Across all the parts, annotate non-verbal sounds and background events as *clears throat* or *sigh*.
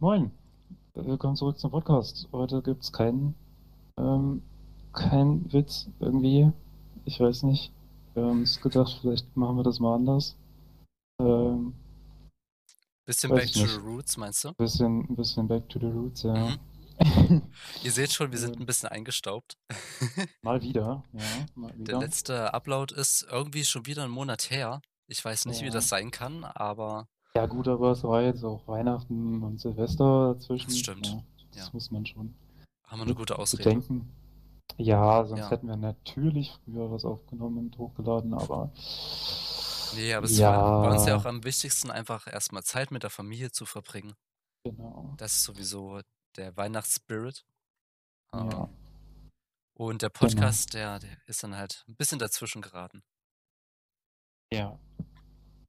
Moin. Willkommen zurück zum Podcast. Heute gibt's keinen, ähm, keinen Witz irgendwie. Ich weiß nicht. Wir haben uns gedacht, vielleicht machen wir das mal anders. Ähm, Bisschen back to the roots, meinst du? Bisschen, ein bisschen back to the roots, ja. Mhm. *laughs* Ihr seht schon, wir sind Ähm, ein bisschen eingestaubt. *laughs* mal wieder, ja, mal Der wieder. letzte Upload ist irgendwie schon wieder einen Monat her. Ich weiß nicht, wie Ja. das sein kann, aber Ja gut, aber es war jetzt auch Weihnachten und Silvester dazwischen. das stimmt. Ja, das Ja. muss man schon Haben wir eine gute Ausrede. bedenken. Ja, sonst Ja. hätten wir natürlich früher was aufgenommen und hochgeladen, aber Nee, aber es war bei uns ja auch ja, am wichtigsten, einfach erstmal Zeit mit der Familie zu verbringen. genau. Das ist sowieso der Weihnachtsspirit. Ähm, Ja, und der genau. Podcast, der, der ist dann halt ein bisschen dazwischen geraten. Ja.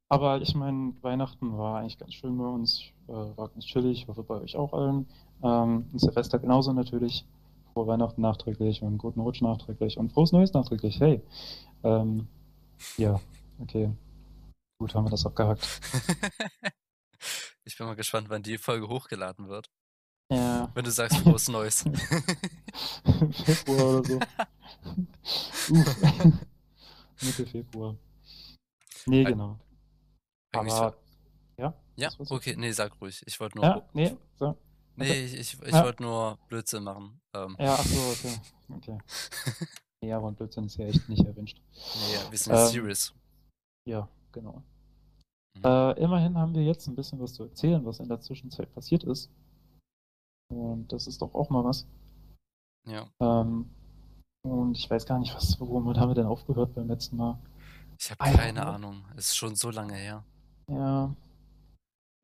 Aber ich meine, Weihnachten war eigentlich ganz schön bei uns, äh, war ganz chillig, ich hoffe bei euch auch allen. Ähm, und Silvester genauso natürlich. Frohe Weihnachten nachträglich und guten Rutsch nachträglich und frohes Neues nachträglich. Hey. Ähm, ja, okay. Gut, haben wir das abgehakt. *laughs* Ich bin mal gespannt, wann die Folge hochgeladen wird. Ja. Wenn du sagst, frohes Neues. *laughs* Februar oder so. *laughs* Mitte Februar. Nee, genau. Eigentlich Aber, ja, Ja, so. okay, nee, sag ruhig. Ich wollte nur. Ja, nee, so. Nee, Okay. ich, ich, ich Ja. wollte nur Blödsinn machen. Ähm, Ja, ach so, okay. Okay. *laughs* Ja, aber ein Blödsinn ist ja echt nicht erwünscht. nee, wir sind Ähm, serious. ja, genau. Mhm. Äh, immerhin haben wir jetzt ein bisschen was zu erzählen, was in der Zwischenzeit passiert ist. Und das ist doch auch mal was. Ja, Ähm, und ich weiß gar nicht, was, womit haben wir denn aufgehört beim letzten Mal? ich habe ja, keine ne? Ahnung. Ist schon so lange her. Ja.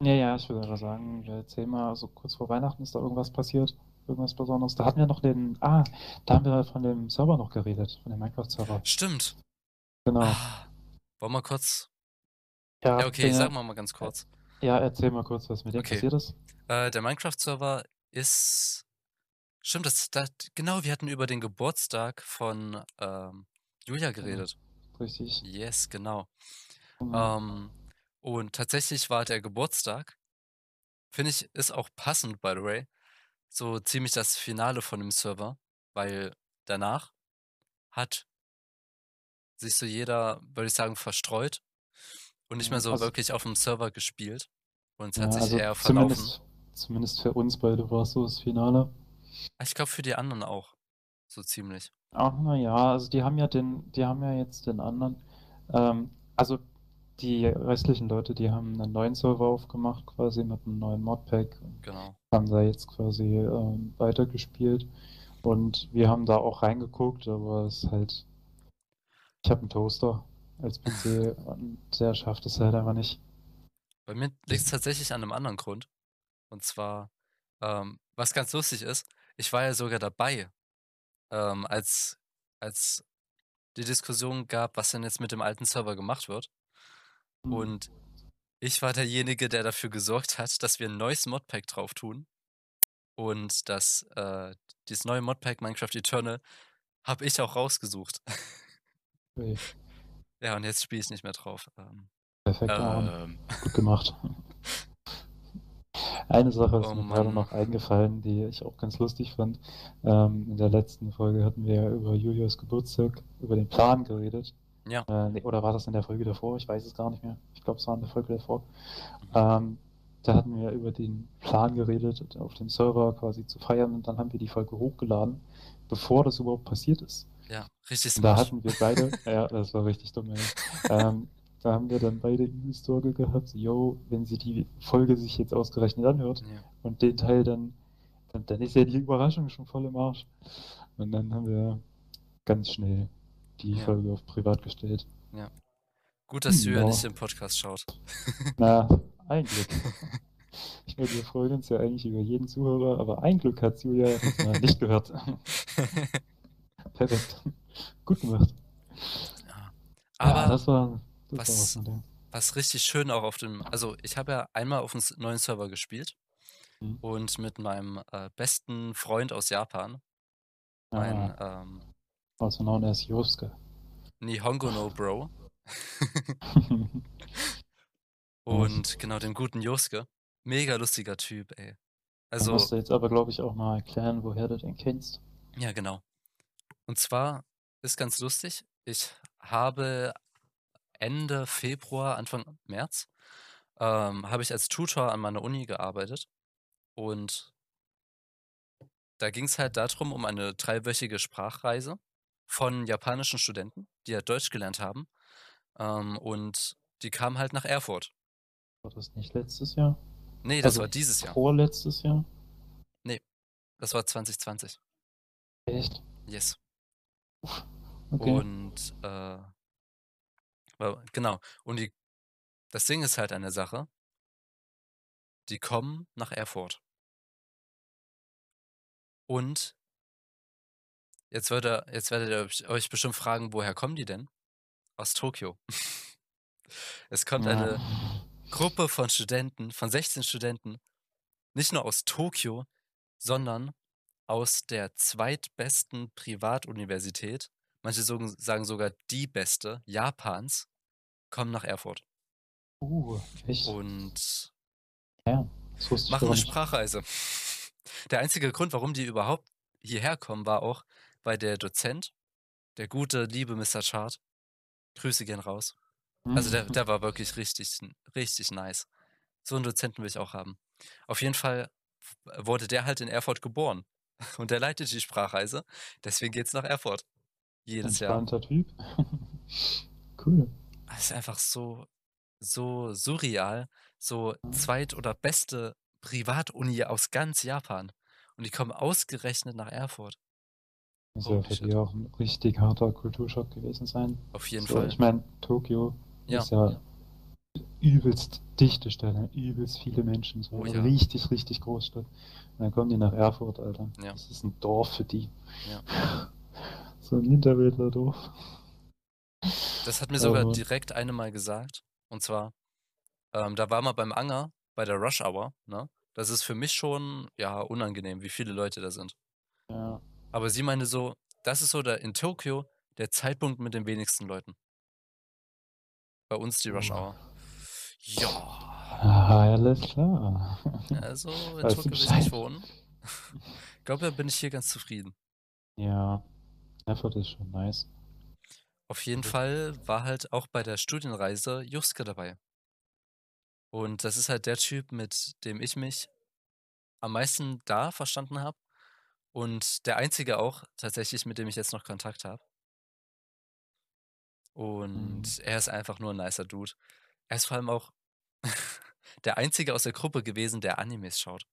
Ja, ja, ich würde sagen, wir erzählen mal, also kurz vor Weihnachten ist da irgendwas passiert, irgendwas Besonderes. Da hatten wir noch den, ah, da haben wir von dem Server noch geredet, von dem Minecraft-Server. Stimmt. Genau. Ah, wollen wir kurz. Ja, Ja, okay, den, sagen wir mal ganz kurz. ja, erzähl mal kurz, was mit dem Okay. passiert ist. Äh, der Minecraft-Server ist. Stimmt, das, das, genau, wir hatten über den Geburtstag von ähm, Julia Genau, geredet. richtig. Yes, genau. Genau. Ähm, und tatsächlich war der Geburtstag, finde ich, ist auch passend, by the way, so ziemlich das Finale von dem Server, weil danach hat sich so jeder, würde ich sagen, verstreut und nicht mehr so also, wirklich auf dem Server gespielt und es ja, hat sich also eher verlaufen. zumindest, zumindest für uns beide war es so das Finale. Ah, Ich glaube für die anderen auch, so ziemlich. Ach, na ja, also die haben ja den, die haben ja jetzt den anderen, ähm, also die restlichen Leute, die haben einen neuen Server aufgemacht, quasi mit einem neuen Modpack und Genau. haben da jetzt quasi ähm, weitergespielt und wir haben da auch reingeguckt, aber es ist halt, ich habe einen Toaster als *laughs* PC und der schafft es halt einfach nicht. Bei mir liegt es tatsächlich an einem anderen Grund. Und zwar, ähm, was ganz lustig ist, ich war ja sogar dabei, ähm, als, als die Diskussion gab, was denn jetzt mit dem alten Server gemacht wird. Hm. Und ich war derjenige, der dafür gesorgt hat, dass wir ein neues Modpack drauf tun. Und das, äh, dieses neue Modpack Minecraft Eternal habe ich auch rausgesucht. Okay, *laughs* ja, und jetzt spiele ich nicht mehr drauf. Ähm, perfekt, ähm, Gut gemacht. Eine Sache ist oh mir gerade Mann. noch eingefallen, die ich auch ganz lustig fand. Ähm, in der letzten Folge hatten wir ja über Julias Geburtstag, über den Plan geredet. Ja. Äh, nee, oder war das in der Folge davor? Ich weiß es gar nicht mehr. Ich glaube, es war in der Folge davor. Mhm. Ähm, da hatten wir über den Plan geredet, auf dem Server quasi zu feiern und dann haben wir die Folge hochgeladen, bevor das überhaupt passiert ist. Ja, richtig Und da hatten wir beide, *laughs* ja, das war richtig dumm, ey. Ähm, da haben wir dann beide übel Sorge gehabt, yo, wenn sie die Folge sich jetzt ausgerechnet anhört Ja. und den Teil dann, dann, dann ist ja die Überraschung schon voll im Arsch. Und dann haben wir ganz schnell die Ja. Folge auf privat gestellt. Ja. Gut, dass Julia Ja. nicht den Podcast schaut. *laughs* Na, ein Glück. Ich meine, wir freuen uns ja eigentlich über jeden Zuhörer, aber ein Glück hat Julia nicht gehört. *laughs* Perfekt. Gut gemacht. Ja. Ja, Aber das war, das war was was, dem. was richtig schön auch auf dem, also ich habe ja einmal auf einem s- neuen Server gespielt Mhm. und mit meinem äh, besten Freund aus Japan, mein Ah, ähm, also known as Yosuke. Nihongo no Bro *laughs* und genau dem guten Josuke. mega lustiger Typ, ey. Du Also, musst jetzt aber, glaube ich, auch mal erklären, woher du den kennst. ja, genau. Und zwar ist ganz lustig, ich habe Ende Februar, Anfang März, ähm, habe ich als Tutor an meiner Uni gearbeitet und da ging es halt darum, um eine dreiwöchige Sprachreise von japanischen Studenten, die halt Deutsch gelernt haben. Ähm, und die kamen halt nach Erfurt. War das nicht letztes Jahr? Nee, das Also war dieses Jahr. Vorletztes Jahr? Das war 2020. Echt? Yes. Okay. Und äh, genau. Und die, das Ding ist halt eine Sache. Die kommen nach Erfurt. Und jetzt, würde, jetzt werdet ihr euch- bestimmt fragen, woher kommen die denn? Aus Tokio. *laughs* es kommt eine Gruppe von Studenten, von 16 Studenten, nicht nur aus Tokio, sondern aus der zweitbesten Privatuniversität, manche sagen sogar die beste, Japans, kommen nach Erfurt. Uh, echt? Und ja, machen eine. Sprachreise. *laughs* Der einzige Grund, warum die überhaupt hierher kommen, war auch, weil der Dozent, der gute, liebe Mr. Chart, Grüße gehen raus. Also der, Mhm. der war wirklich richtig, richtig nice. So einen Dozenten will ich auch haben. Auf jeden Fall wurde der halt in Erfurt geboren. *laughs* Und der leitet die Sprachreise. Deswegen geht's nach Erfurt. Jedes Jahr. Typ. *laughs* cool. Es ist einfach so, so surreal. So zweit- oder beste Privatuni aus ganz Japan. Und die kommen ausgerechnet nach Erfurt. Holy ja für die auch ein richtig harter Kulturschock gewesen sein. Auf jeden so, Fall. Ich meine, Tokio Ja. ist ja übelst dichte Stadt, ne? übelst viele Menschen, so Oh eine ja. richtig, richtig Großstadt. Und dann kommen die nach Erfurt, Alter. Ja. Das ist ein Dorf für die. Ja. *laughs* So ein Hinterwäldler-Dorf. Das hat mir sogar Mann. direkt eine mal gesagt. Und zwar, ähm, da war mal beim Anger bei der Rush Hour, ne? Das ist für mich schon, ja, unangenehm, wie viele Leute da sind. Ja. Aber sie meinte so, das ist so der, in Tokio der Zeitpunkt mit den wenigsten Leuten. Bei uns die Rush. Hour. Ja, Ah, alles klar. also in Weißt Tokio will ich nicht wohnen. Ich glaube, da bin ich hier ganz zufrieden. Ja. Erfurt ist schon nice. Auf jeden. Fall war halt auch bei der Studienreise Juske dabei. Und das ist halt der Typ, mit dem ich mich am meisten da verstanden habe. Und der einzige auch tatsächlich, mit dem ich jetzt noch Kontakt habe. Und Mhm. er ist einfach nur ein nicer Dude. Er ist vor allem auch *laughs* der einzige aus der Gruppe gewesen, der Animes schaut.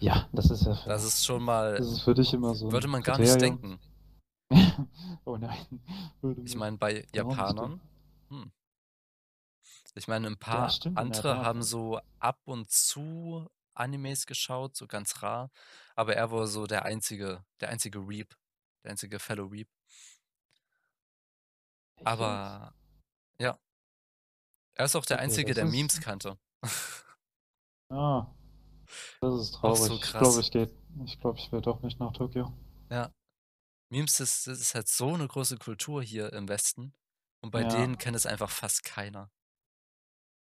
Ja, das ist ja für, Das ist schon *laughs* mal, das ist für dich immer so würde man gar nicht denken. *laughs* oh nein. Würde Ich meine, bei Japanern, hm. Ich meine, ein paar stimmt, andere haben so ab und zu Animes geschaut, so ganz rar. Aber er war so der einzige, der einzige Reap, der einzige Fellow Reap. Aber ja, er ist auch der Okay, Einzige, der ist- Memes kannte. *laughs* Ah, das ist traurig. so Ich glaube, ich gehe, ich glaube, ich will doch nicht nach Tokio. Ja. Memes ist, ist halt so eine große Kultur hier im Westen. Und bei Ja. denen kennt es einfach fast keiner.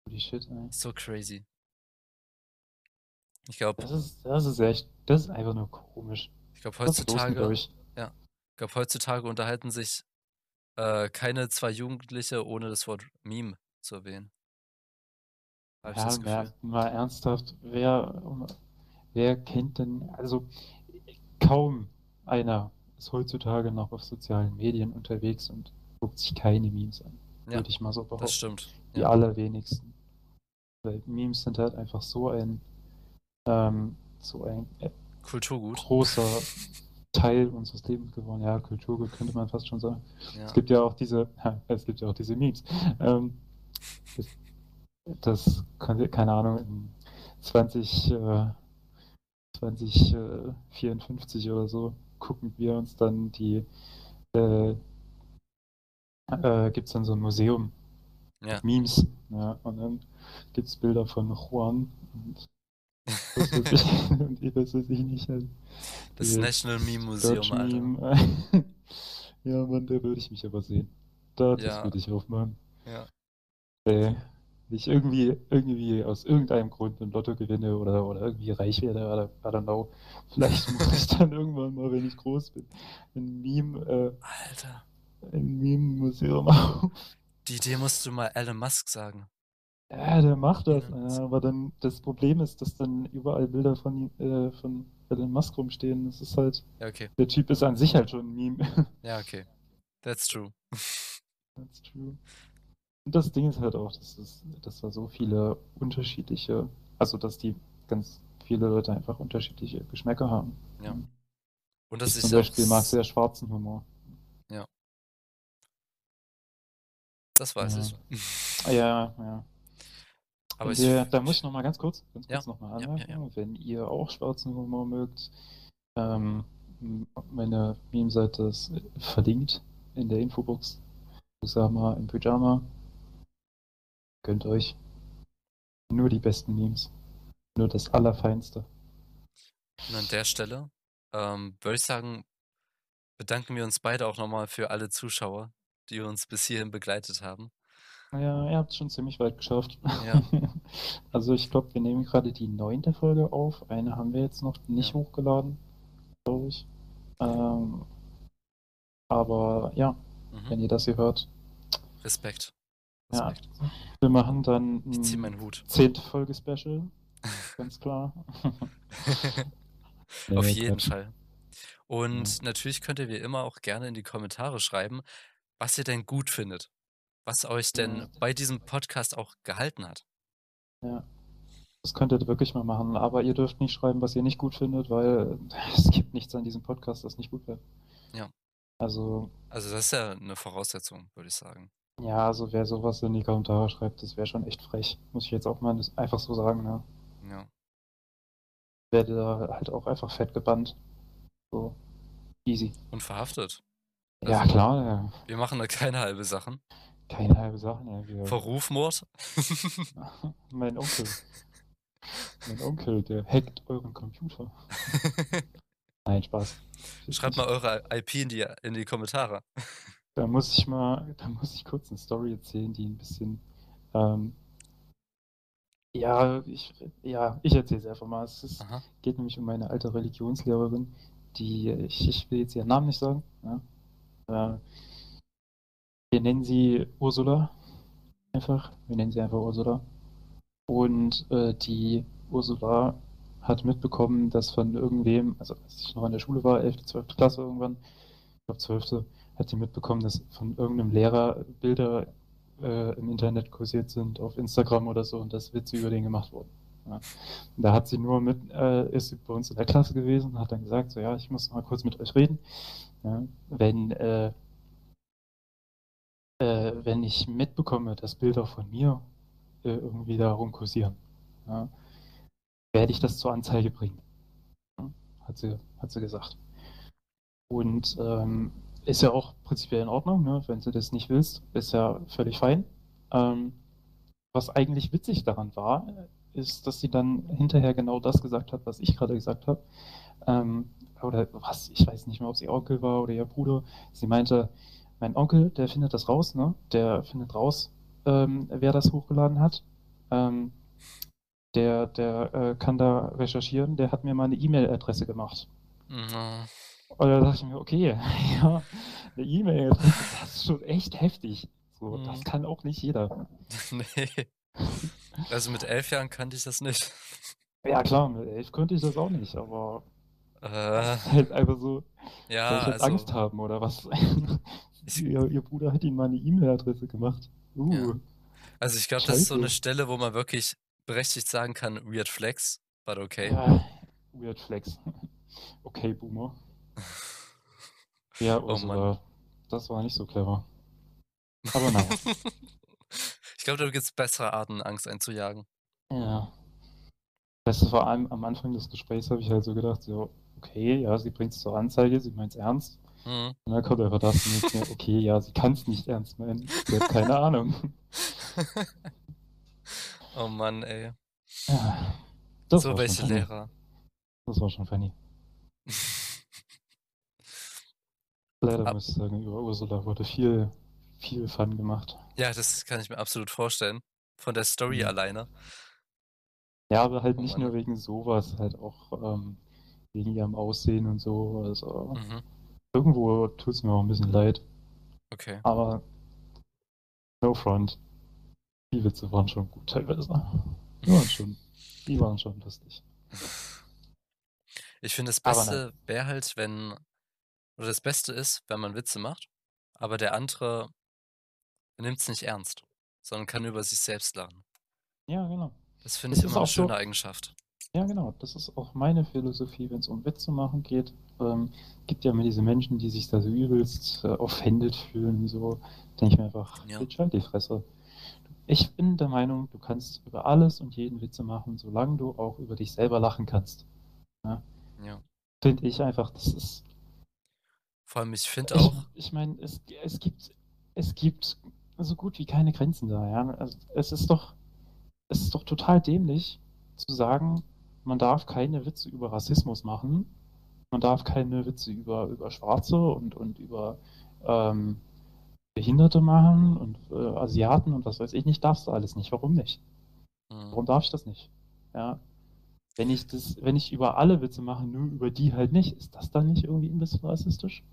Holy shit, ey. So crazy. Ich glaube, Das ist, das ist echt, das ist einfach nur komisch. ich glaube heutzutage, euch? ich glaube heutzutage unterhalten sich äh, keine zwei Jugendliche, ohne das Wort Meme zu erwähnen. Ich Ja, mal, mal ernsthaft, wer, wer kennt denn, also kaum einer ist heutzutage noch auf sozialen Medien unterwegs und guckt sich keine Memes an, Ja, würde ich mal so behaupten. das stimmt. Die Ja. allerwenigsten. Weil Memes sind halt einfach so ein, ähm, so ein äh, Kulturgut. großer Teil unseres Lebens geworden. Ja, Kulturgut könnte man fast schon sagen. Ja. Es gibt ja auch diese, ha, *laughs* es gibt ja auch diese Memes. Ähm, das, das könnte, keine Ahnung, in 20, äh, 2054 oder so gucken wir uns dann die, äh, äh, gibt es dann so ein Museum Ja. Memes, ja, und dann gibt es Bilder von Juan und das ich weiß es nicht, halt, Das die National Meme Museum, Alter. *laughs* Ja, Mann, da würde ich mich aber sehen. Da, das Ja. würde ich aufmachen. Ja. Ey, wenn ich irgendwie, irgendwie aus irgendeinem Grund ein Lotto gewinne oder, oder irgendwie reich werde, oder, I don't know. Vielleicht muss ich dann irgendwann mal, wenn ich groß bin, ein Meme, äh, Alter. ein Meme-Museum *laughs* auf. Die Idee musst du mal Elon Musk sagen. Ja, der macht das. Ja, Ja, aber dann das Problem ist, dass dann überall Bilder von, äh, von Elon Musk rumstehen. Das ist halt, Ja, okay. der Typ ist an sich halt schon ein Meme. *laughs* Ja, okay. That's true. That's true. Und das Ding ist halt auch, dass, es, dass da so viele unterschiedliche, also dass die ganz viele Leute einfach unterschiedliche Geschmäcker haben. Ja. Und das ich ist zum Beispiel mag sehr schwarzen Humor. Das weiß Ja. ich. Ja, ja. Aber wir, da muss ich nochmal ganz kurz, ganz Ja, kurz nochmal ja, anmerken, ja, ja. wenn ihr auch schwarzen Humor mögt, ähm, meine Meme-Seite ist verlinkt in der Infobox. Usama im Pyjama. Gönnt euch. Nur die besten Memes. Nur das Allerfeinste. Und an der Stelle ähm, würde ich sagen, bedanken wir uns beide auch nochmal für alle Zuschauer, die uns bis hierhin begleitet haben. Ja, ihr habt es schon ziemlich weit geschafft. Ja. *laughs* Also ich glaube, wir nehmen gerade die neunte Folge auf. Eine haben wir jetzt noch nicht Ja. hochgeladen, glaube ich. Ähm, aber ja, Mhm. wenn ihr das hier hört, Respekt. Ja. Respekt. wir machen dann ein zehnte Folge Special. *laughs* Ganz klar. *laughs* Auf jeden. Fall. Und natürlich könnt ihr wie immer auch gerne in die Kommentare schreiben, was ihr denn gut findet. Was euch denn Ja. bei diesem Podcast auch gehalten hat. Ja. Das könnt ihr wirklich mal machen, aber ihr dürft nicht schreiben, was ihr nicht gut findet, weil *laughs* es gibt nichts an diesem Podcast, das nicht gut wäre. Ja. Also, Also das ist ja eine Voraussetzung, würde ich sagen. ja, also wer sowas in die Kommentare schreibt, das wäre schon echt frech. Muss ich jetzt auch mal einfach so sagen, ne? Ja. Werde da halt auch einfach fett gebannt. So. Easy. Und verhaftet. Ja, Also- klar, ja. Wir machen da keine halbe Sachen. Keine halbe Sache, ne? Wir, Vor Rufmord. *laughs* mein Onkel. Mein Onkel, der hackt euren Computer. *laughs* Nein, Spaß. Schreibt mal eure IP in die, in die Kommentare. Da muss ich mal, da muss ich kurz eine Story erzählen, die ein bisschen, ähm, ja, ich, ja, ich erzähle es einfach mal. Es ist, geht nämlich um meine alte Religionslehrerin, die, ich, ich will jetzt ihren Namen nicht sagen, ja. Äh, wir nennen sie Ursula, einfach, wir nennen sie einfach Ursula. Und äh, die Ursula hat mitbekommen, dass von irgendwem, also als ich noch in der Schule war, 11., 12. Klasse irgendwann, ich glaube 12., hat sie mitbekommen, dass von irgendeinem Lehrer Bilder äh, im Internet kursiert sind, auf Instagram oder so, und dass Witze über den gemacht wurden. Ja. Da hat sie nur mit, äh, ist sie bei uns in der Klasse gewesen hat dann gesagt, so ja, ich muss mal kurz mit euch reden. Ja, wenn, äh, äh, wenn ich mitbekomme, dass Bilder von mir äh, irgendwie da rumkursieren, ja, werde ich das zur Anzeige bringen. Ja, hat, sie, hat sie gesagt. Und ähm, ist ja auch prinzipiell in Ordnung, ne? wenn du das nicht willst, ist ja völlig fein. Ähm, was eigentlich witzig daran war, ist, dass sie dann hinterher genau das gesagt hat, was ich gerade gesagt habe. Ähm, oder was, ich weiß nicht mehr, ob sie Onkel war oder ihr Bruder. Sie meinte, mein Onkel, der findet das raus, ne? Der findet raus, ähm, wer das hochgeladen hat. Ähm, der der äh, kann da recherchieren, der hat mir mal eine E-Mail-Adresse gemacht. Mhm. Und da dachte ich mir, okay, *laughs* ja, eine E-Mail-Adresse, das ist schon echt heftig. So, Mhm. das kann auch nicht jeder. *laughs* nee. Also mit elf Jahren kannte ich das nicht. Ja, klar, mit elf könnte ich das auch nicht, aber Äh, das ist halt einfach so, ja, soll ich jetzt also Angst haben oder was? Ihr, ihr Bruder hat ihm mal eine E-Mail-Adresse gemacht. Uh, Ja. Also ich glaube, das ist so eine. Stelle, wo man wirklich berechtigt sagen kann, weird flex, but okay. ja, weird flex. *laughs* Okay, Boomer. *laughs* Ja, Oh Ursula, das war nicht so clever. Aber naja. *laughs* ich glaube, da gibt es bessere Arten, Angst einzujagen. Ja. Das vor allem am Anfang des Gesprächs habe ich halt so gedacht, so, okay, ja, sie bringt es zur Anzeige, sie meint es ernst. Mhm. Und dann kommt einfach das und ich mir, okay, ja, sie kann es nicht ernst meinen. Sie hat keine Ahnung. *laughs* oh Mann, ey. Ja, das so war welche schon funny. Lehrer. Das war schon funny. *laughs* Leider Ab- muss ich sagen, über Ursula wurde viel, viel Fun gemacht. ja, das kann ich mir absolut vorstellen. von der Story Mhm. alleine. Ja, aber halt Oh nicht Mann. nur wegen sowas, halt auch ähm, wegen ihrem Aussehen und so. Also Mhm. Irgendwo tut es mir auch ein bisschen leid. Okay. Aber no front. Die Witze waren schon gut teilweise. Die waren schon, die waren schon lustig. Ich finde, das Beste wäre halt, wenn, oder das Beste ist, wenn man Witze macht, aber der andere nimmt es nicht ernst, sondern kann über sich selbst lachen. Ja, genau. Das finde ich immer eine auch so- schöne Eigenschaft. Ja, genau. Das ist auch meine Philosophie, wenn es um Witze machen geht. Ähm, gibt ja immer diese Menschen, die sich da so übelst äh, offended fühlen. So denke ich mir einfach, Ja. halt die Fresse. Ich bin der Meinung, du kannst über alles und jeden Witze machen, solange du auch über dich selber lachen kannst. Ja. Finde ich einfach, das ist. Vor allem, ich finde Ich, auch, ich meine, es, es gibt es gibt so gut wie keine Grenzen da. Ja? Also, es ist doch es ist doch total dämlich zu sagen, man darf keine Witze über Rassismus machen, man darf keine Witze über, über Schwarze und, und über ähm, Behinderte machen und äh, Asiaten und was weiß ich nicht, darfst du alles nicht. Warum nicht? hm, Warum darf ich das nicht? Ja. Wenn ich das, wenn ich über alle Witze mache, nur über die halt nicht, ist das dann nicht irgendwie ein bisschen rassistisch?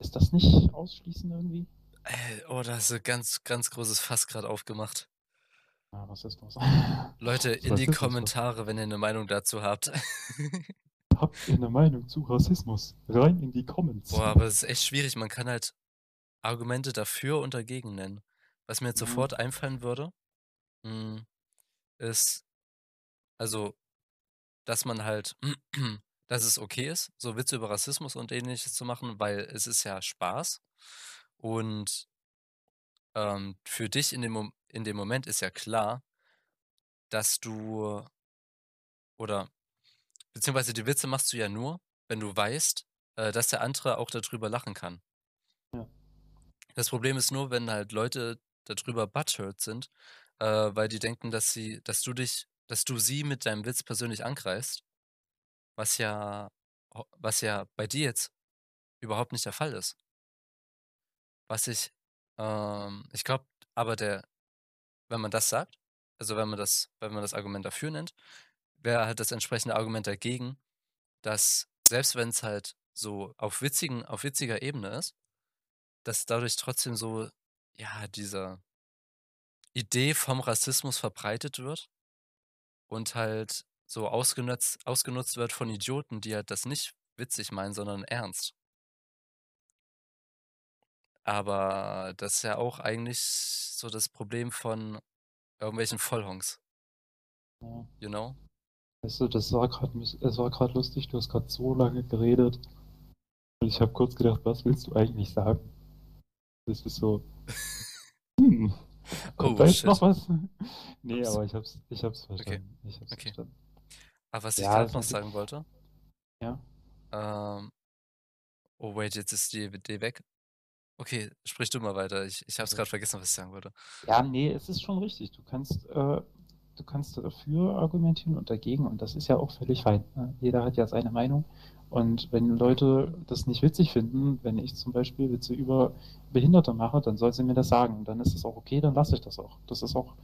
Ist das nicht ausschließen irgendwie? ey, oh, da hast du ganz, ganz großes Fass gerade aufgemacht. Ja, Rassismus. Leute, *laughs* in die? Kommentare, wenn ihr eine Meinung dazu habt. *laughs* Habt ihr eine Meinung zu Rassismus? Rein in die Comments. Boah, aber es ist echt schwierig. Man kann halt Argumente dafür und dagegen nennen. Was mir jetzt Mhm. sofort einfallen würde, hm, ist, also, dass man halt, *clears throat* dass es okay ist, so Witze über Rassismus und ähnliches zu machen, weil es ist ja Spaß. Und ähm, für dich in dem, in dem Moment ist ja klar, dass du oder beziehungsweise die Witze machst du ja nur, wenn du weißt, äh, dass der andere auch darüber lachen kann. Ja. Das Problem ist nur, wenn halt Leute darüber butthurt sind, äh, weil die denken, dass sie, dass du dich, dass du sie mit deinem Witz persönlich angreifst, was ja, was ja bei dir jetzt überhaupt nicht der Fall ist. Was ich, ähm, ich glaube, aber der, wenn man das sagt, also wenn man das, wenn man das Argument dafür nennt, wäre halt das entsprechende Argument dagegen, dass selbst wenn es halt so auf witzigen, auf witziger Ebene ist, dass dadurch trotzdem so, ja, diese Idee vom Rassismus verbreitet wird und halt so ausgenutzt, ausgenutzt wird von Idioten, die halt das nicht witzig meinen, sondern ernst. Aber das ist ja auch eigentlich so das Problem von irgendwelchen Vollhongs, you know? Weißt du, das war gerade es war gerade lustig, du hast gerade so lange geredet. Und ich habe kurz gedacht, was willst du eigentlich sagen? Das ist so. *laughs* Hm, kommt Oh, da jetzt shit. noch was? Nee, Ups. aber ich hab's, ich hab's verstanden. Ich hab's Okay. verstanden. Aber was ich Ja, gerade es noch sagen wollte, Ja. ähm, oh wait, jetzt ist die Idee weg. Okay, sprich du mal weiter. Ich, ich Okay. gerade vergessen, was ich sagen wollte. Ja, nee, es ist schon richtig. Du kannst, äh, du kannst dafür argumentieren und dagegen und das ist ja auch völlig fein. Ne? Jeder hat ja seine Meinung. Und wenn Leute das nicht witzig finden, wenn ich zum Beispiel Witze über Behinderte mache, dann soll sie mir das sagen. Und dann ist es auch okay, dann lasse ich das auch. Das ist auch,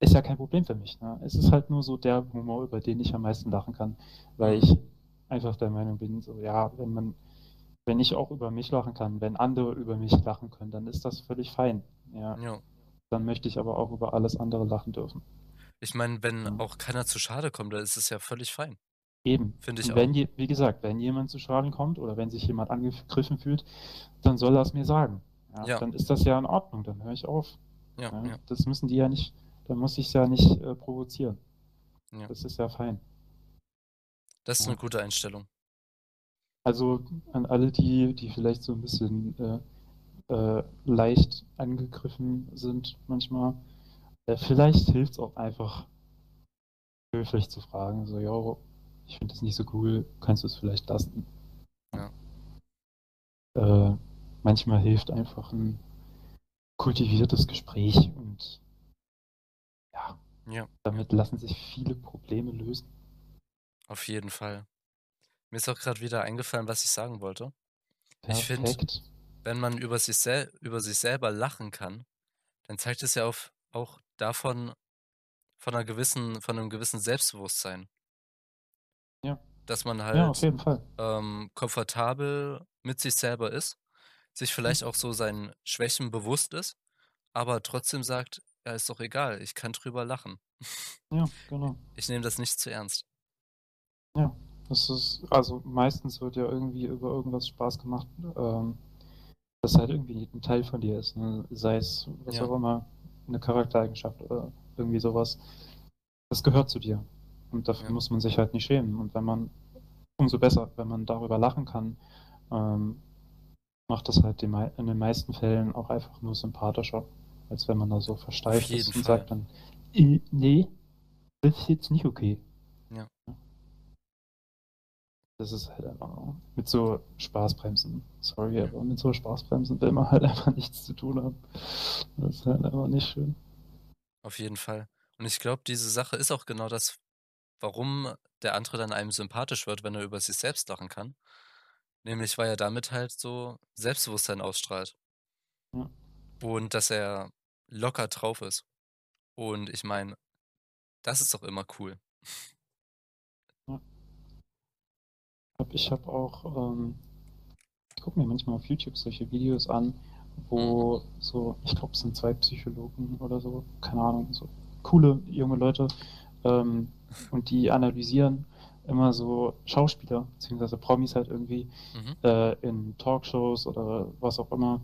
ist ja kein Problem für mich. Ne? Es ist halt nur so der Humor, über den ich am meisten lachen kann, weil ich einfach der Meinung bin, so ja, wenn man, wenn ich auch über mich lachen kann, wenn andere über mich lachen können, dann ist das völlig fein. Ja, Ja. dann möchte ich aber auch über alles andere lachen dürfen. Ich meine, wenn Ja. auch keiner zu schade kommt, dann ist es ja völlig fein. Eben. Finde ich Und auch. wenn, je, wie gesagt, wenn jemand zu Schaden kommt oder wenn sich jemand angegriffen fühlt, dann soll er es mir sagen. Ja, Ja. Dann ist das ja in Ordnung, dann höre ich auf. Ja. Das müssen die ja nicht, dann muss ich es ja nicht äh, provozieren. Ja. Das ist ja fein. Das ist eine gute Einstellung. Also an alle die, die vielleicht so ein bisschen äh, äh, leicht angegriffen sind manchmal, vielleicht hilft es auch einfach höflich zu fragen, so, yo, ich finde das nicht so cool, kannst du es vielleicht lassen? Ja. Äh, manchmal hilft einfach ein kultiviertes Gespräch und ja, Ja, damit lassen sich viele Probleme lösen. auf jeden Fall. Mir ist auch gerade wieder eingefallen, was ich sagen wollte. Ich find- Perfekt. Wenn man über sich, über sich selber lachen kann, dann zeigt es ja auf auch davon von 'ner gewissen von 'nem gewissen Selbstbewusstsein. Ja. Dass man Ja, auf halt, jeden Fall. ähm, komfortabel mit sich selber ist, sich Mhm. vielleicht auch so seinen Schwächen bewusst ist, aber trotzdem sagt: „Ja, ist doch egal, ich kann drüber lachen.“ Ja, *laughs* genau. Ich nehme das nicht zu ernst. Ja, das ist also, meistens wird ja irgendwie über irgendwas Spaß gemacht, ähm, das halt irgendwie 'n Teil von dir ist, ne? Sei es was Ja. auch immer, 'ne Charaktereigenschaft oder irgendwie so was. Das gehört zu dir und dafür Ja. muss man sich halt nicht schämen. Und wenn man umso besser, wenn man darüber lachen kann, ähm, macht das halt in den meisten Fällen auch einfach nur sympathischer, als wenn man da so versteift ist und Fall. sagt dann: „Äh, ne, das ist jetzt nicht okay.“ Ja. Das ist halt einfach mit so Spaßbremsen sorry, aber mit so Spaßbremsen will man halt *laughs* einfach nichts zu tun haben. Das ist halt einfach nicht schön. Auf jeden Fall. Und ich glaube, diese Sache ist auch genau das, warum der andere dann einem sympathisch wird, wenn er über sich selbst lachen kann. Nämlich, weil er damit halt so Selbstbewusstsein ausstrahlt. Ja. Und dass er locker drauf ist. Und ich meine, das ist doch immer cool. *laughs* Ja. Habe ich habe auch, ähm ich gucke mir manchmal auf YouTube solche Videos an, Mhm. wo so ich glaube, es sind 2 Psychologen oder so, keine Ahnung, so coole junge Leute, ähm, und die analysieren immer so Schauspieler beziehungsweise Promis halt irgendwie, Mhm. äh, in Talkshows oder was auch immer.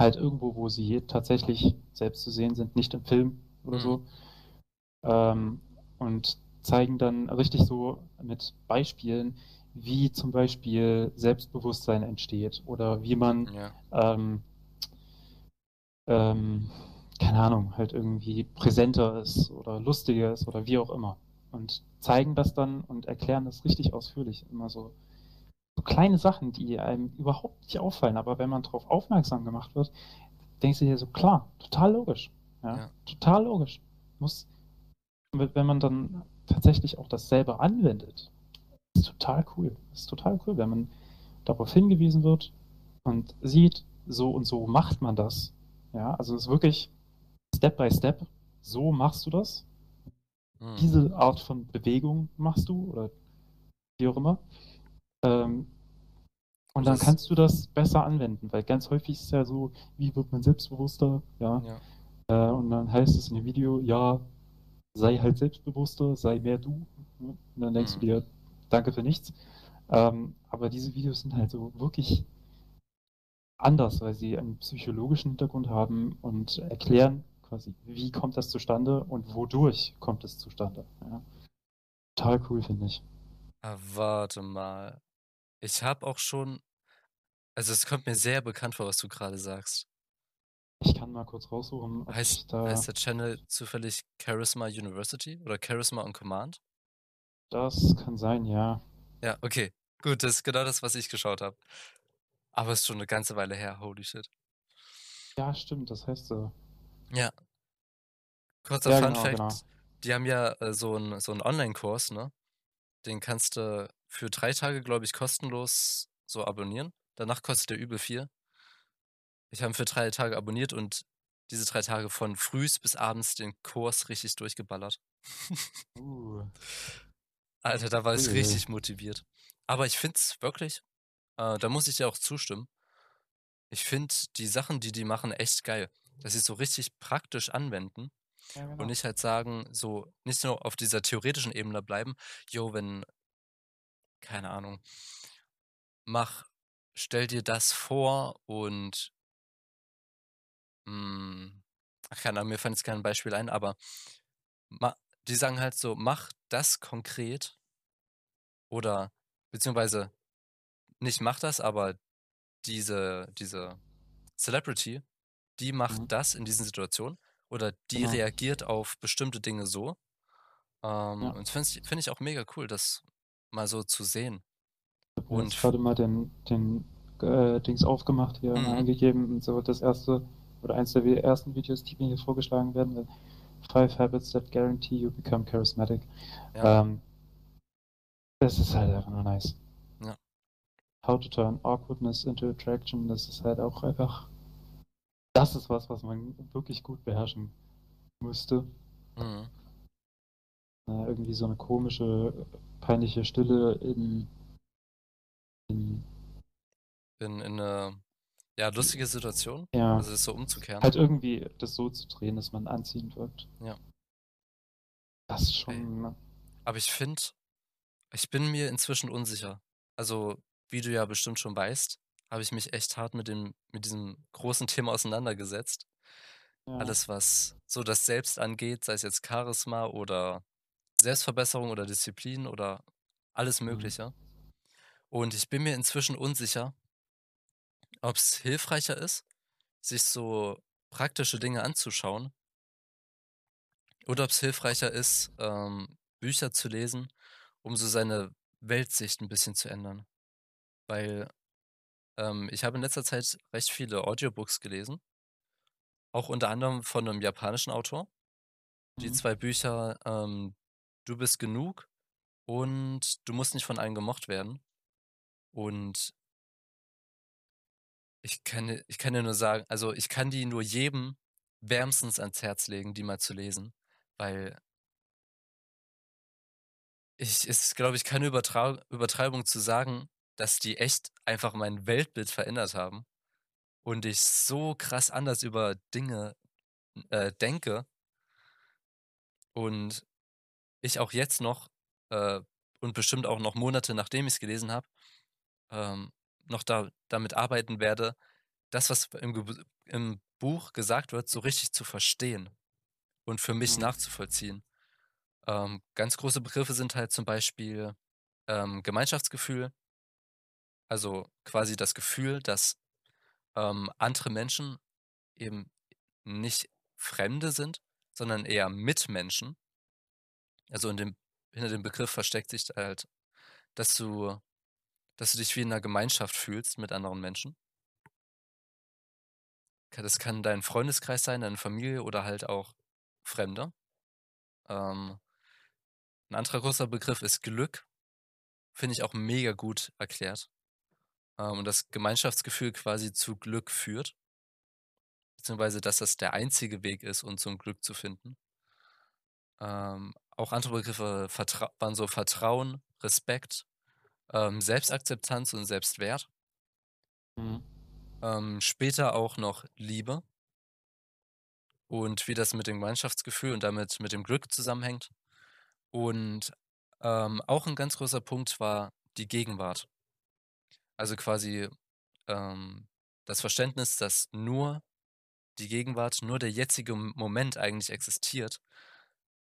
Halt irgendwo, wo sie tatsächlich selbst zu sehen sind, nicht im Film oder Mhm. so. Ähm, und zeigen dann richtig so mit Beispielen, wie zum Beispiel Selbstbewusstsein entsteht oder wie man, Ja. ähm ähm, keine Ahnung, halt irgendwie präsenter ist oder lustiger ist oder wie auch immer. Und zeigen das dann und erklären das richtig ausführlich. Immer so so kleine Sachen, die einem überhaupt nicht auffallen, aber wenn man drauf aufmerksam gemacht wird, denkst du dir so: „Klar, total logisch.“ Ja, Ja. total logisch. Muss we wenn man dann tatsächlich auch das selber anwendet, ist total cool. Ist total cool, wenn man darauf hingewiesen wird und sieht, so und so macht man das. Ja, also, es ist wirklich Step by Step, so machst du das. Mhm. Diese Art von Bewegung machst du oder wie auch immer. Ähm und dann kannst du das besser anwenden, weil ganz häufig ist es ja so: „Wie wird man selbstbewusster?“ Ja. Ja. Äh, und dann heißt es in dem Video: „Ja, sei halt selbstbewusster, sei mehr du.“ Ne? Und dann denkst du Mhm. dir: „Danke für nichts.“ Ähm, aber diese Videos sind halt so wirklich anders, weil sie einen psychologischen Hintergrund haben und erklären quasi, wie kommt das zustande und wodurch kommt es zustande, ja. Total cool, finde ich. Ah, warte mal. Ich habe auch schon also, es kommt mir sehr bekannt vor, was du grade sagst. Ich kann mal kurz raussuchen, Heißt da heißt der Channel zufällig Charisma University oder Charisma on Command? Das kann sein, ja. Ja, okay. Gut, das ist genau das, was ich geschaut habe. Aber ist schon 'ne ganze Weile her, holy shit. Ja, stimmt, das heißt so. Ja. Kurzer Ja, Fun genau, genau. Fact: Die haben ja, äh, so 'n so Onlinekurs, ne? Den kannst du für 3 Tage, glaube ich, kostenlos so abonnieren. Danach kostet der übel viel. Ich habe für 3 Tage abonniert und diese 3 Tage von frühs bis abends den Kurs richtig durchgeballert. Uh. *laughs* Alter, da war ich richtig motiviert. Aber ich finde es wirklich äh, da muss ich dir auch zustimmen ich finde die Sachen, die die machen, echt geil. Dass sie's so richtig praktisch anwenden Ja, und genau. nicht halt sagen so nicht nur auf dieser theoretischen Ebene bleiben: „Jo, wenn“ keine Ahnung „mach stell dir das vor und“ hm, ach, keine Ahnung, mir fällt jetzt kein Beispiel ein, aber die sagen halt so: „Mach das konkret“ oder beziehungsweise nicht mach das, aber diese diese Celebrity, die macht Mhm. das in diesen Situationen oder die Genau. reagiert auf bestimmte Dinge so. Ähm, Ja. und das finde ich ich auch mega cool, das mal so zu sehen. Habe f grade mal den den, äh, Dings aufgemacht hier, mal Mhm. eingegeben und so das 1. oder eins der ersten Videos, die mir hier vorgeschlagen werden, äh, „5 Habits that guarantee you become charismatic.“ Ja. Ähm das ist halt einfach nur nice. Ja. „How to turn awkwardness into attraction“, das ist halt auch einfach das ist was, was man wirklich gut beherrschen müsste. Mhm. Äh, irgendwie so eine komische, peinliche Stille in, in In, in eine ja, lustige Situation. ja, Also es so umzukehren. halt irgendwie das so zu drehen, dass man anziehend wirkt. Ja. Das ist schon, Aber ich finde, ich bin mir inzwischen unsicher. Also, wie du ja bestimmt schon weißt, habe ich mich echt hart mit dem, mit diesem großen Thema auseinandergesetzt. ja, Alles, was so das Selbst angeht, sei es jetzt Charisma oder Selbstverbesserung oder Disziplin oder alles Mhm. Mögliche. Und ich bin mir inzwischen unsicher, ob es hilfreicher ist, sich so praktische Dinge anzuschauen oder ob es hilfreicher ist, ähm, Bücher zu lesen, um so seine Weltsicht ein bisschen zu ändern. Weil ähm, ich habe in letzter Zeit recht viele Audiobooks gelesen, auch unter anderem von einem japanischen Autor. Die Mhm. zwei Bücher ähm, Du bist genug und Du musst nicht von allen gemocht werden. Und ich kann, ich kann dir nur sagen, also ich kann die nur jedem wärmstens ans Herz legen, die mal zu lesen, weil ich ist, glaube ich, keine Übertrau Übertreibung zu sagen, dass die echt einfach mein Weltbild verändert haben und ich so krass anders über Dinge äh, denke. Und ich auch jetzt noch äh, und bestimmt auch noch Monate nachdem ich es gelesen habe, ähm, noch da, damit arbeiten werde, das, was im, Ge- im Buch gesagt wird, so richtig zu verstehen und für mich Mhm. nachzuvollziehen. Ähm, ganz große Begriffe sind halt zum Beispiel ähm, Gemeinschaftsgefühl, also quasi das Gefühl, dass ähm, andere Menschen eben nicht Fremde sind, sondern eher Mitmenschen. Also in dem, hinter dem Begriff versteckt sich halt, dass du, dass du dich wie in einer Gemeinschaft fühlst mit anderen Menschen. Das kann dein Freundeskreis sein, deine Familie oder halt auch Fremde. Ähm, ein anderer großer Begriff ist Glück. Finde ich auch mega gut erklärt. Ähm, und das Gemeinschaftsgefühl quasi zu Glück führt. Beziehungsweise, dass das der einzige Weg ist, um zum Glück zu finden. Ähm, auch andere Begriffe waren so Vertrauen, Respekt, ähm, Selbstakzeptanz und Selbstwert. Mhm. Ähm, später auch noch Liebe und wie das mit dem Gemeinschaftsgefühl und damit mit dem Glück zusammenhängt. Und ähm, auch ein ganz großer Punkt war die Gegenwart. Also quasi ähm, das Verständnis, dass nur die Gegenwart, nur der jetzige Moment eigentlich existiert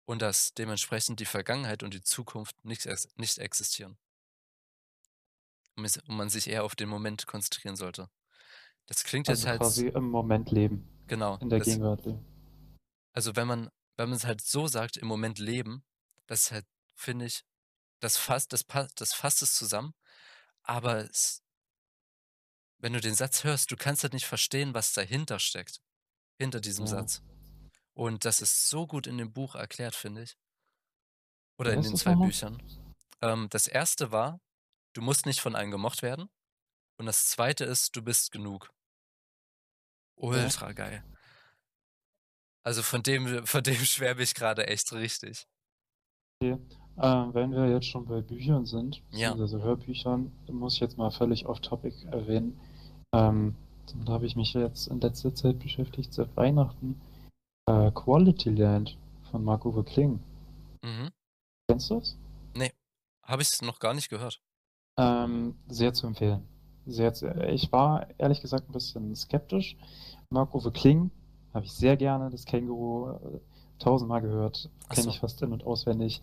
und dass dementsprechend die Vergangenheit und die Zukunft nicht, ex nicht existieren. Und man sich eher auf den Moment konzentrieren sollte. Das klingt jetzt Also halt, quasi im Moment leben, genau, in der das, Gegenwart leben. also wenn man, wenn man es halt so sagt, im Moment leben, das ist halt, finde ich, das fasst, das, pa- das fasst es zusammen, aber es, wenn du den Satz hörst, du kannst halt nicht verstehen, was dahinter steckt, hinter diesem Ja. Satz. Und das ist so gut in dem Buch erklärt, finde ich. Oder Wie in den zwei? Büchern. Ähm, das erste war, du musst nicht von allen gemocht werden. Und das zweite ist, du bist genug. Ultra geil. Also von dem, *laughs* von dem schwärme ich gerade echt richtig. Okay. Ähm, wenn wir jetzt schon bei Büchern sind, Ja. beziehungsweise Hörbüchern, muss ich jetzt mal völlig off-topic erwähnen. Ähm, damit habe ich mich jetzt in letzter Zeit beschäftigt, seit Weihnachten. Äh, Quality Land von Marc-Uwe Kling. Mhm. Kennst du das? Habe ich es noch gar nicht gehört. Ähm, sehr zu empfehlen. Sehr zu, ich war ehrlich gesagt ein bisschen skeptisch. Marc-Uwe Kling habe ich sehr gerne, das Känguru, äh, tausendmal gehört, kenne so. ich fast in- und auswendig.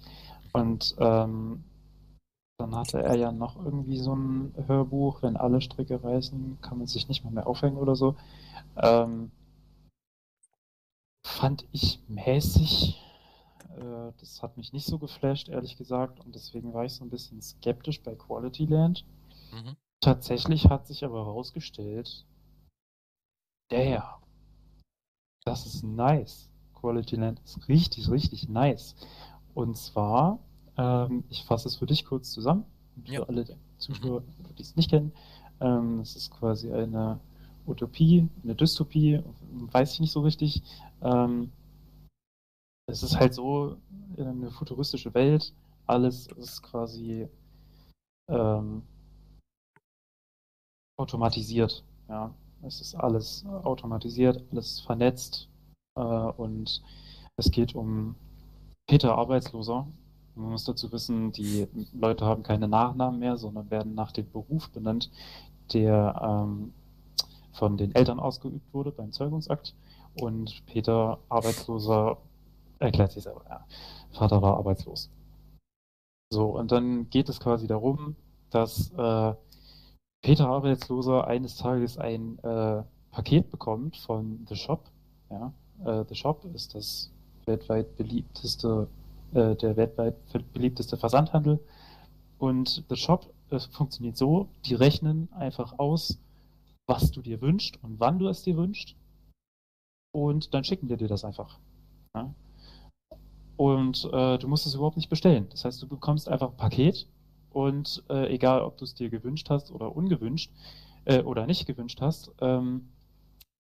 Und ähm, dann hatte er ja noch irgendwie so ein Hörbuch, wenn alle Stricke reißen, kann man sich nicht mal mehr aufhängen oder so. Ähm, fand ich mäßig. Äh, das hat mich nicht so geflasht, ehrlich gesagt. Und deswegen war ich so ein bisschen skeptisch bei Quality Land. Mhm. Tatsächlich hat sich aber herausgestellt, der, das ist nice. Quality Land ist richtig, richtig nice. Und zwar, ähm, ich fasse es für dich kurz zusammen, für Ja. alle Zuschauer, die es nicht kennen. Ähm, es ist quasi eine Utopie, eine Dystopie, weiß ich nicht so richtig. Ähm, es ist halt so eine futuristische Welt, alles ist quasi ähm, automatisiert. Ja, es ist alles automatisiert, alles vernetzt äh, und es geht um Peter Arbeitsloser. Man muss dazu wissen, die Leute haben keine Nachnamen mehr, sondern werden nach dem Beruf benannt, der ähm, von den Eltern ausgeübt wurde beim Zeugungsakt. Und Peter Arbeitsloser erklärt sich selber, ja. Vater war arbeitslos. So, und dann geht es quasi darum, dass äh, Peter Arbeitsloser eines Tages ein äh, Paket bekommt von The Shop. Ja, äh, The Shop ist das weltweit beliebteste, äh, der weltweit beliebteste Versandhandel. Und The Shop das funktioniert so, die rechnen einfach aus, was du dir wünschst und wann du es dir wünschst. Und dann schicken wir dir das einfach. Ja? Und äh, du musst es überhaupt nicht bestellen. Das heißt, du bekommst einfach ein Paket und äh, egal, ob du es dir gewünscht hast oder ungewünscht äh, oder nicht gewünscht hast, ähm,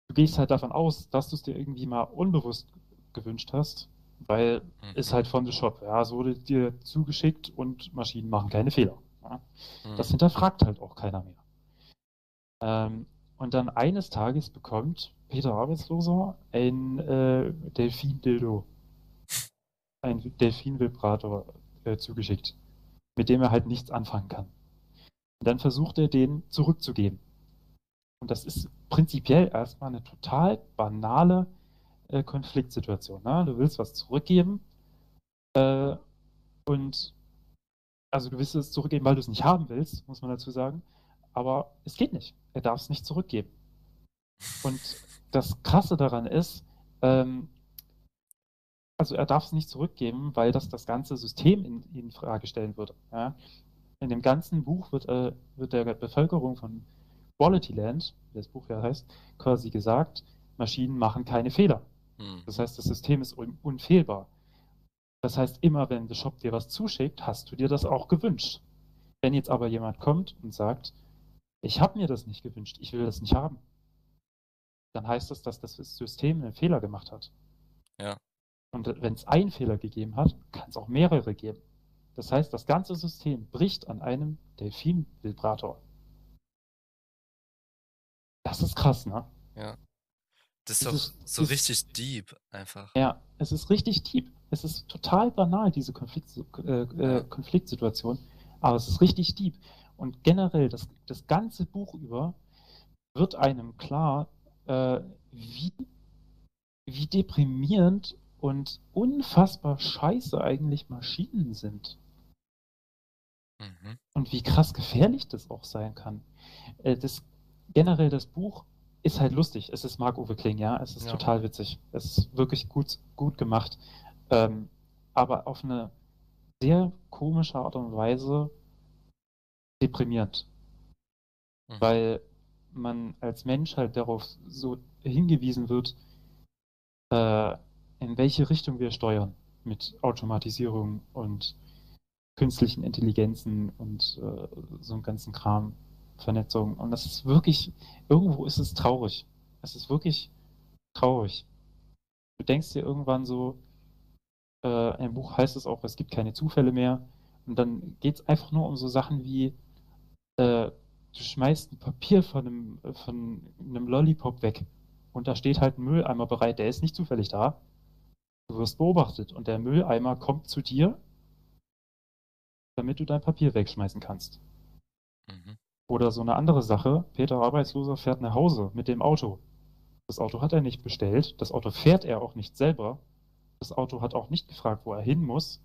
du gehst halt davon aus, dass du es dir irgendwie mal unbewusst gewünscht hast, weil mhm. ist halt von The Shop. Ja, es wurde dir zugeschickt und Maschinen machen keine Fehler. Ja? Mhm. Das hinterfragt halt auch keiner mehr. Ähm, und dann eines Tages bekommt Peter Arbeitsloser ein äh, Delfin-Dildo, ein Delfin-Vibrator äh, zugeschickt mit dem er halt nichts anfangen kann. Und dann versucht er, den zurückzugeben. Und das ist prinzipiell erstmal eine total banale äh, Konfliktsituation. Ne? Du willst was zurückgeben äh, und also du willst es zurückgeben, weil du es nicht haben willst, muss man dazu sagen. Aber es geht nicht. Er darf es nicht zurückgeben. Und das Krasse daran ist, ähm, also er darf es nicht zurückgeben, weil das das ganze System in, in Frage stellen würde. Ja? In dem ganzen Buch wird, äh, wird der Bevölkerung von Quality Land, wie das Buch ja heißt, quasi gesagt, Maschinen machen keine Fehler. Hm. Das heißt, das System ist un unfehlbar. Das heißt, immer wenn der Shop dir was zuschickt, hast du dir das auch gewünscht. Wenn jetzt aber jemand kommt und sagt, ich habe mir das nicht gewünscht, ich will das nicht haben, dann heißt das, dass das System einen Fehler gemacht hat. Ja. Und wenn es einen Fehler gegeben hat, kann es auch mehrere geben. Das heißt, das ganze System bricht an einem Delfin-Vibrator. Das ist krass, ne? Ja. Das ist doch ist, so ist, richtig deep einfach. Ja, es ist richtig deep. Es ist total banal, diese Konflikt, äh, äh, Konfliktsituation, aber es ist richtig deep. Und generell, das, das ganze Buch über wird einem klar, äh, wie, wie deprimierend und unfassbar scheiße eigentlich Maschinen sind. Mhm. Und wie krass gefährlich das auch sein kann. Äh, das, generell das Buch ist halt lustig. Es ist Marc-Uwe Kling, ja. Es ist ja. total witzig. Es ist wirklich gut, gut gemacht. Ähm, aber auf eine sehr komische Art und Weise deprimierend. Mhm. Weil man als Mensch halt darauf so hingewiesen wird, äh, in welche Richtung wir steuern mit Automatisierung und künstlichen Intelligenzen und äh, so einem ganzen Kram, Vernetzung. Und das ist wirklich, irgendwo ist es traurig. Es ist wirklich traurig. Du denkst dir irgendwann so, äh, im Buch heißt es auch, es gibt keine Zufälle mehr. Und dann geht es einfach nur um so Sachen wie, äh, du schmeißt ein Papier von einem, von einem Lollipop weg und da steht halt ein Mülleimer bereit, der ist nicht zufällig da, Du wirst beobachtet und der Mülleimer kommt zu dir, damit du dein Papier wegschmeißen kannst. Mhm. Oder so eine andere Sache, Peter Arbeitsloser fährt nach Hause mit dem Auto. Das Auto hat er nicht bestellt, das Auto fährt er auch nicht selber. Das Auto hat auch nicht gefragt, wo er hin muss.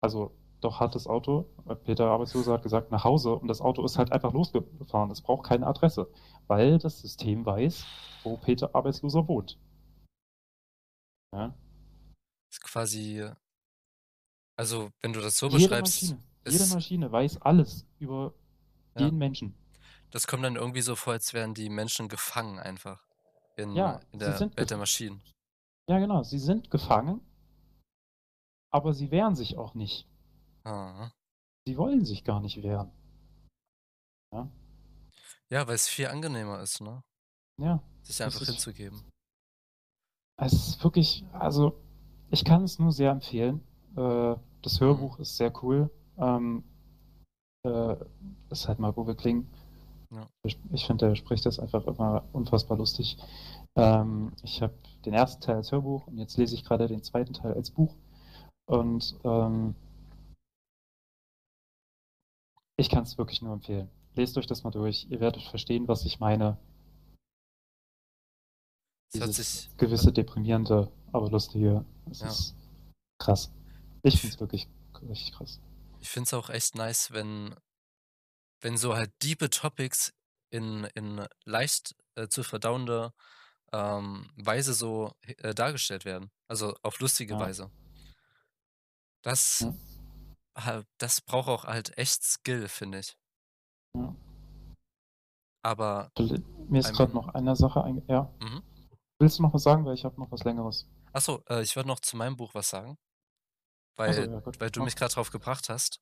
Also doch hat das Auto, Peter Arbeitsloser hat gesagt, nach Hause und das Auto ist halt einfach losgefahren. Es braucht keine Adresse, weil das System weiß, wo Peter Arbeitsloser wohnt. Ja. Ist quasi, also wenn du das so Jede beschreibst, Maschine, jede Maschine weiß alles über ja, jeden Menschen. das kommt dann irgendwie so vor, als wären die Menschen gefangen einfach in, Ja, in der Welt der Maschinen. ja genau, sie sind gefangen, aber sie wehren sich auch nicht. Ah. Sie wollen sich gar nicht wehren. Ja. Ja, weil es viel angenehmer ist, ne? Ja. Sich einfach hinzugeben. Es ist wirklich, also ich kann es nur sehr empfehlen. Äh, das Hörbuch ist sehr cool. Ähm, äh, ist halt Marco Wickling. Ja. Ich finde, der spricht das einfach immer unfassbar lustig. Ähm, ich habe den ersten Teil als Hörbuch und jetzt lese ich gerade den zweiten Teil als Buch. Und ähm, ich kann es wirklich nur empfehlen. Lest euch das mal durch. Ihr werdet verstehen, was ich meine. Dieses gewisse deprimierende, aber lustige. Es ja. ist krass. Ich finde es wirklich richtig krass. Ich finde es auch echt nice, wenn, wenn so halt diebe Topics in, in leicht äh, zu verdauende ähm, Weise so äh, dargestellt werden. Also auf lustige ja. Weise. Das, ja. das braucht auch halt echt Skill, finde ich. Ja. Aber. Mir ist gerade noch eine Sache eingefallen. Ja. Mhm. Willst du noch was sagen? Weil ich habe noch was Längeres. Achso, äh, ich würde noch zu meinem Buch was sagen. Weil, so, ja, weil du mich gerade drauf gebracht hast,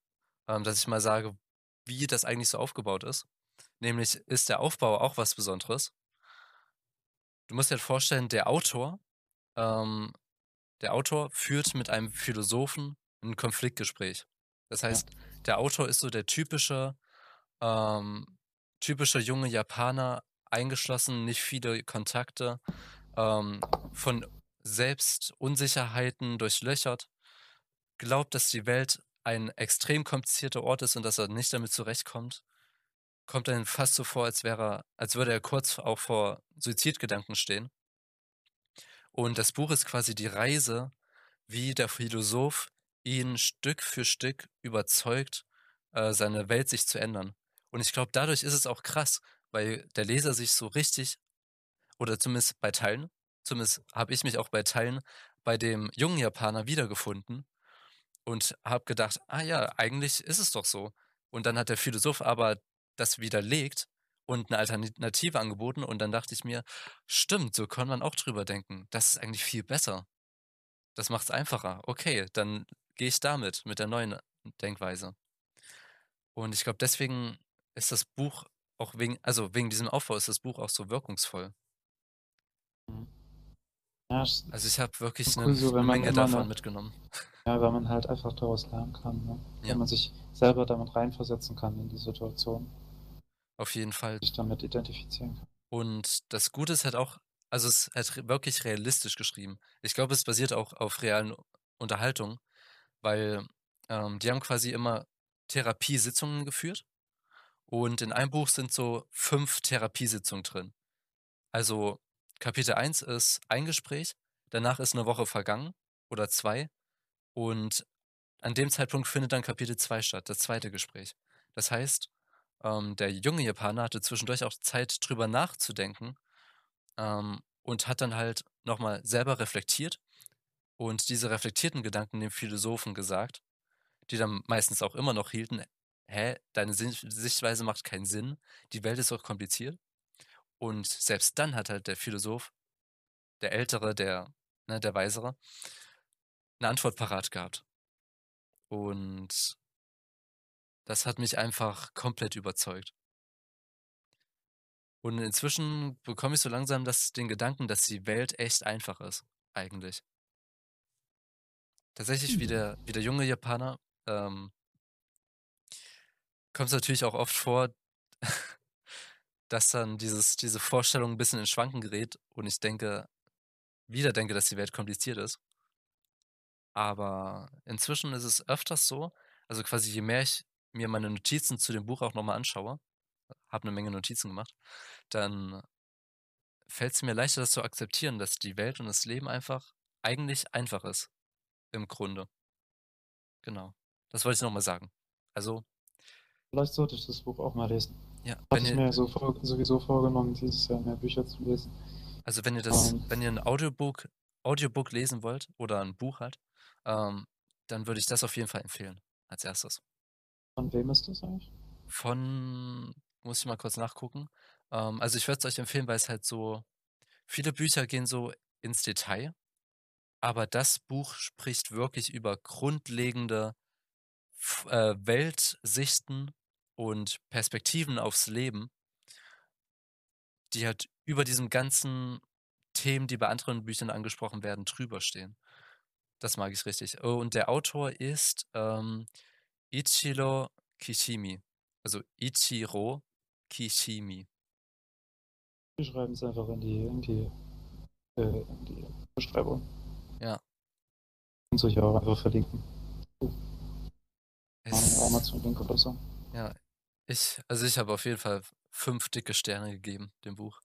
ähm, dass ich mal sage, wie das eigentlich so aufgebaut ist. Nämlich ist der Aufbau auch was Besonderes. Du musst dir halt vorstellen, der Autor, ähm, der Autor führt mit einem Philosophen ein Konfliktgespräch. Das heißt, ja. der Autor ist so der typische, ähm, typische junge Japaner, eingeschlossen, nicht viele Kontakte, ähm, von Selbstunsicherheiten durchlöchert, glaubt, dass die Welt ein extrem komplizierter Ort ist und dass er nicht damit zurechtkommt, kommt dann fast so vor, als wäre als würde er kurz auch vor Suizidgedanken stehen. Und das Buch ist quasi die Reise, wie der Philosoph ihn Stück für Stück überzeugt, äh, seine Welt sich zu ändern. Und ich glaube, dadurch ist es auch krass, weil der Leser sich so richtig, oder zumindest bei Teilen, zumindest habe ich mich auch bei Teilen bei dem jungen Japaner wiedergefunden und habe gedacht, ah ja, eigentlich ist es doch so. Und dann hat der Philosoph aber das widerlegt und eine Alternative angeboten und dann dachte ich mir, stimmt, so kann man auch drüber denken. Das ist eigentlich viel besser. Das macht es einfacher. Okay, dann gehe ich damit, mit der neuen Denkweise. Und ich glaube, deswegen ist das Buch auch wegen, also wegen diesem Aufbau ist das Buch auch so wirkungsvoll. Ja, also ich habe wirklich cool, eine, so, eine Menge davon eine, mitgenommen. Ja, weil man halt einfach daraus lernen kann, ne? ja. wenn man sich selber damit reinversetzen kann in die Situation. Auf jeden Fall. Sich damit identifizieren kann. Und das Gute ist halt auch, also es halt wirklich realistisch geschrieben. Ich glaube, es basiert auch auf realen Unterhaltungen, weil ähm, die haben quasi immer Therapiesitzungen geführt und in einem Buch sind so fünf Therapiesitzungen drin. Also Kapitel 1 ist ein Gespräch, danach ist eine Woche vergangen oder zwei und an dem Zeitpunkt findet dann Kapitel 2 statt, das zweite Gespräch. Das heißt, ähm, der junge Japaner hatte zwischendurch auch Zeit, drüber nachzudenken ähm, und hat dann halt nochmal selber reflektiert und diese reflektierten Gedanken dem Philosophen gesagt, die dann meistens auch immer noch hielten, hä, deine Sichtweise macht keinen Sinn, die Welt ist doch kompliziert. Und selbst dann hat halt der Philosoph, der Ältere, der, ne, der Weisere, eine Antwort parat gehabt. Und das hat mich einfach komplett überzeugt. Und inzwischen bekomme ich so langsam das, den Gedanken, dass die Welt echt einfach ist, eigentlich. Tatsächlich, wie hm. der, wie der junge Japaner, ähm, kommt es natürlich auch oft vor, *laughs* dass dann dieses, diese Vorstellung ein bisschen in Schwanken gerät und ich denke, wieder denke, dass die Welt kompliziert ist. Aber inzwischen ist es öfters so, also quasi je mehr ich mir meine Notizen zu dem Buch auch nochmal anschaue, habe eine Menge Notizen gemacht, dann fällt es mir leichter, das zu akzeptieren, dass die Welt und das Leben einfach eigentlich einfach ist. Im Grunde. Genau. Das wollte ich nochmal sagen. Also Vielleicht sollte ich das Buch auch mal lesen. Ja, Habe ich mir so vor, sowieso vorgenommen, dieses Jahr mehr Bücher zu lesen. Also wenn ihr das, um, ähm. wenn ihr ein Audiobook, Audiobook lesen wollt oder ein Buch halt, ähm, dann würde ich das auf jeden Fall empfehlen, als erstes. Von wem ist das eigentlich? Von, muss ich mal kurz nachgucken. Ähm, also ich würde es euch empfehlen, weil es halt so, viele Bücher gehen so ins Detail, aber das Buch spricht wirklich über grundlegende äh, Weltsichten und Perspektiven aufs Leben, die halt über diesen ganzen Themen, die bei anderen Büchern angesprochen werden, drüber stehen. Das mag ich richtig. Oh, und der Autor ist ähm, Ichiro Kishimi. Also Ichiro Kishimi. Wir schreiben es einfach in die, in die, äh, in die Beschreibung. Ja. Und sich auch einfach verlinken. Es, Amazon-Link oder so. ja, ich, also ich habe auf jeden Fall fünf dicke Sterne gegeben, dem Buch.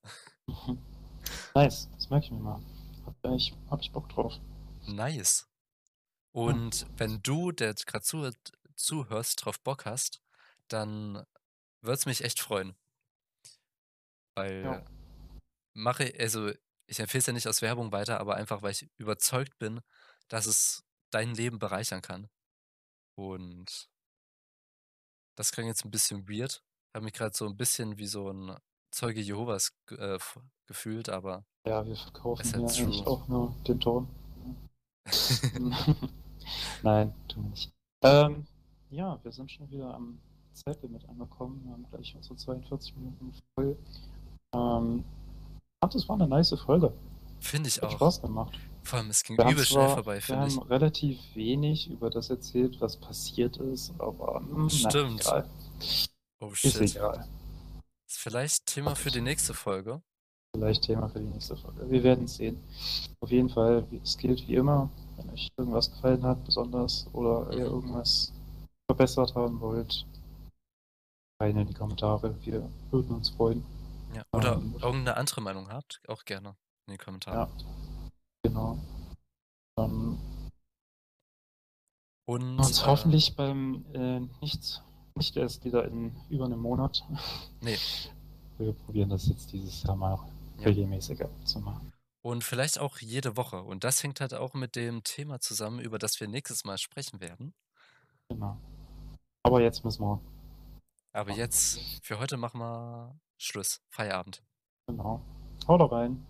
Nice, das merke ich mir mal. Hab ich, hab ich Bock drauf. Nice. Und wenn du, der gerade zu, zuhörst, drauf Bock hast, dann würde es mich echt freuen. Weil Ja. mache, also ich empfehle es ja nicht aus Werbung weiter, aber einfach, weil ich überzeugt bin, dass es dein Leben bereichern kann. Und das klingt jetzt ein bisschen weird. Ich habe mich gerade so ein bisschen wie so ein Zeuge Jehovas äh, gefühlt, aber Ja, wir verkaufen hier halt eigentlich auch nur den Ton. *laughs* *laughs* Nein, tun wir nicht. Ähm, ja, wir sind schon wieder am Zeitlimit angekommen. Wir haben gleich unsere 42 Minuten voll. Ähm, das war eine nice Folge. finde ich Hat auch. Spaß gemacht. Vor allem, es ging Wir übel schnell zwar, vorbei, wir finde ich. haben relativ wenig über das erzählt, was passiert ist, aber hm, na, Stimmt. egal. Oh Ist shit. egal. Ist vielleicht Thema für die nächste Folge. Vielleicht Thema für die nächste Folge. Wir werden sehen. Auf jeden Fall, es gilt wie immer, wenn euch irgendwas gefallen hat, besonders, oder ihr Mhm. irgendwas verbessert haben wollt, rein in die Kommentare. Wir würden uns freuen. Ja. Oder Ähm, irgendeine andere Meinung habt, auch gerne in die Kommentare. Ja, genau. Dann Und uns äh, hoffentlich beim äh, nicht, nicht erst wieder in über einem Monat. Nee. *laughs* Wir probieren das jetzt dieses Jahr mal Ja. regelmäßiger zu machen. Und vielleicht auch jede Woche. Und das hängt halt auch mit dem Thema zusammen, über das wir nächstes Mal sprechen werden. Genau. Aber jetzt müssen wir, Aber jetzt, für heute machen wir Schluss. Feierabend. genau. Haut rein.